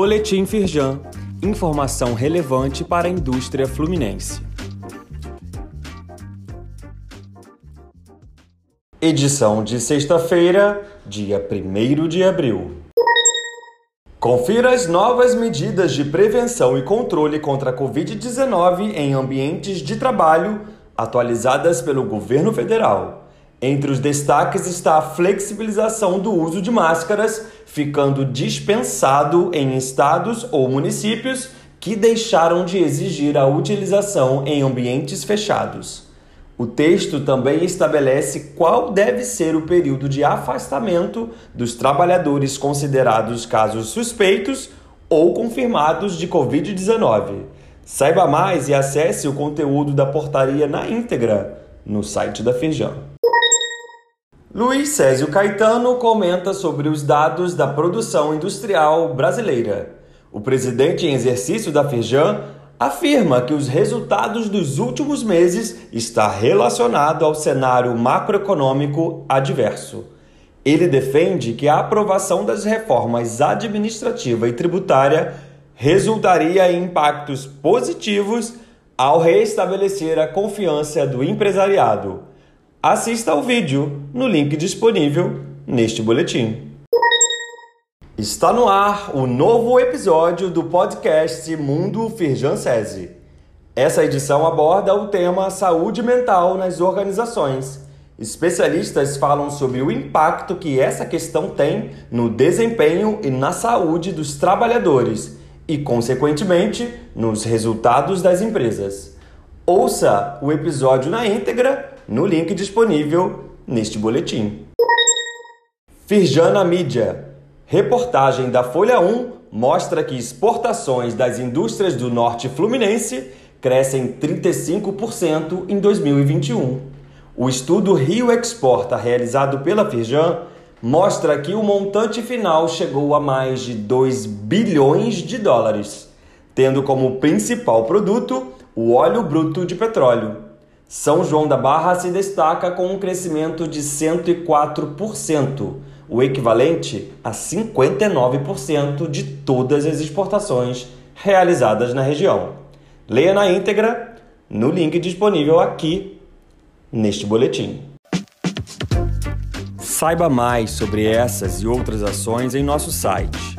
Boletim Firjan. Informação relevante para a indústria fluminense. Edição de sexta-feira, dia 1 de abril. Confira as novas medidas de prevenção e controle contra a Covid-19 em ambientes de trabalho atualizadas pelo governo federal. Entre os destaques está a flexibilização do uso de máscaras, ficando dispensado em estados ou municípios que deixaram de exigir a utilização em ambientes fechados. O texto também estabelece qual deve ser o período de afastamento dos trabalhadores considerados casos suspeitos ou confirmados de Covid-19. Saiba mais e acesse o conteúdo da portaria na íntegra no site da Firjan. Luiz Césio Caetano comenta sobre os dados da produção industrial brasileira. O presidente em exercício da Firjan afirma que os resultados dos últimos meses está relacionado ao cenário macroeconômico adverso. Ele defende que a aprovação das reformas administrativa e tributária resultaria em impactos positivos ao restabelecer a confiança do empresariado Assista ao vídeo no link disponível neste boletim. Está no ar o novo episódio do podcast Mundo Firjan SESI. Essa edição aborda o tema saúde mental nas organizações. Especialistas falam sobre o impacto que essa questão tem no desempenho e na saúde dos trabalhadores e, consequentemente, nos resultados das empresas. Ouça o episódio na íntegra no link disponível neste boletim. Firjana Mídia. Reportagem da Folha 1 mostra que exportações das indústrias do norte fluminense crescem 35% em 2021. O estudo Rio Exporta, realizado pela Firjan, mostra que o montante final chegou a mais de 2 bilhões de dólares, tendo como principal produto o óleo bruto de petróleo. São João da Barra se destaca com um crescimento de 104%, o equivalente a 59% de todas as exportações realizadas na região. Leia na íntegra no link disponível aqui neste boletim. Saiba mais sobre essas e outras ações em nosso site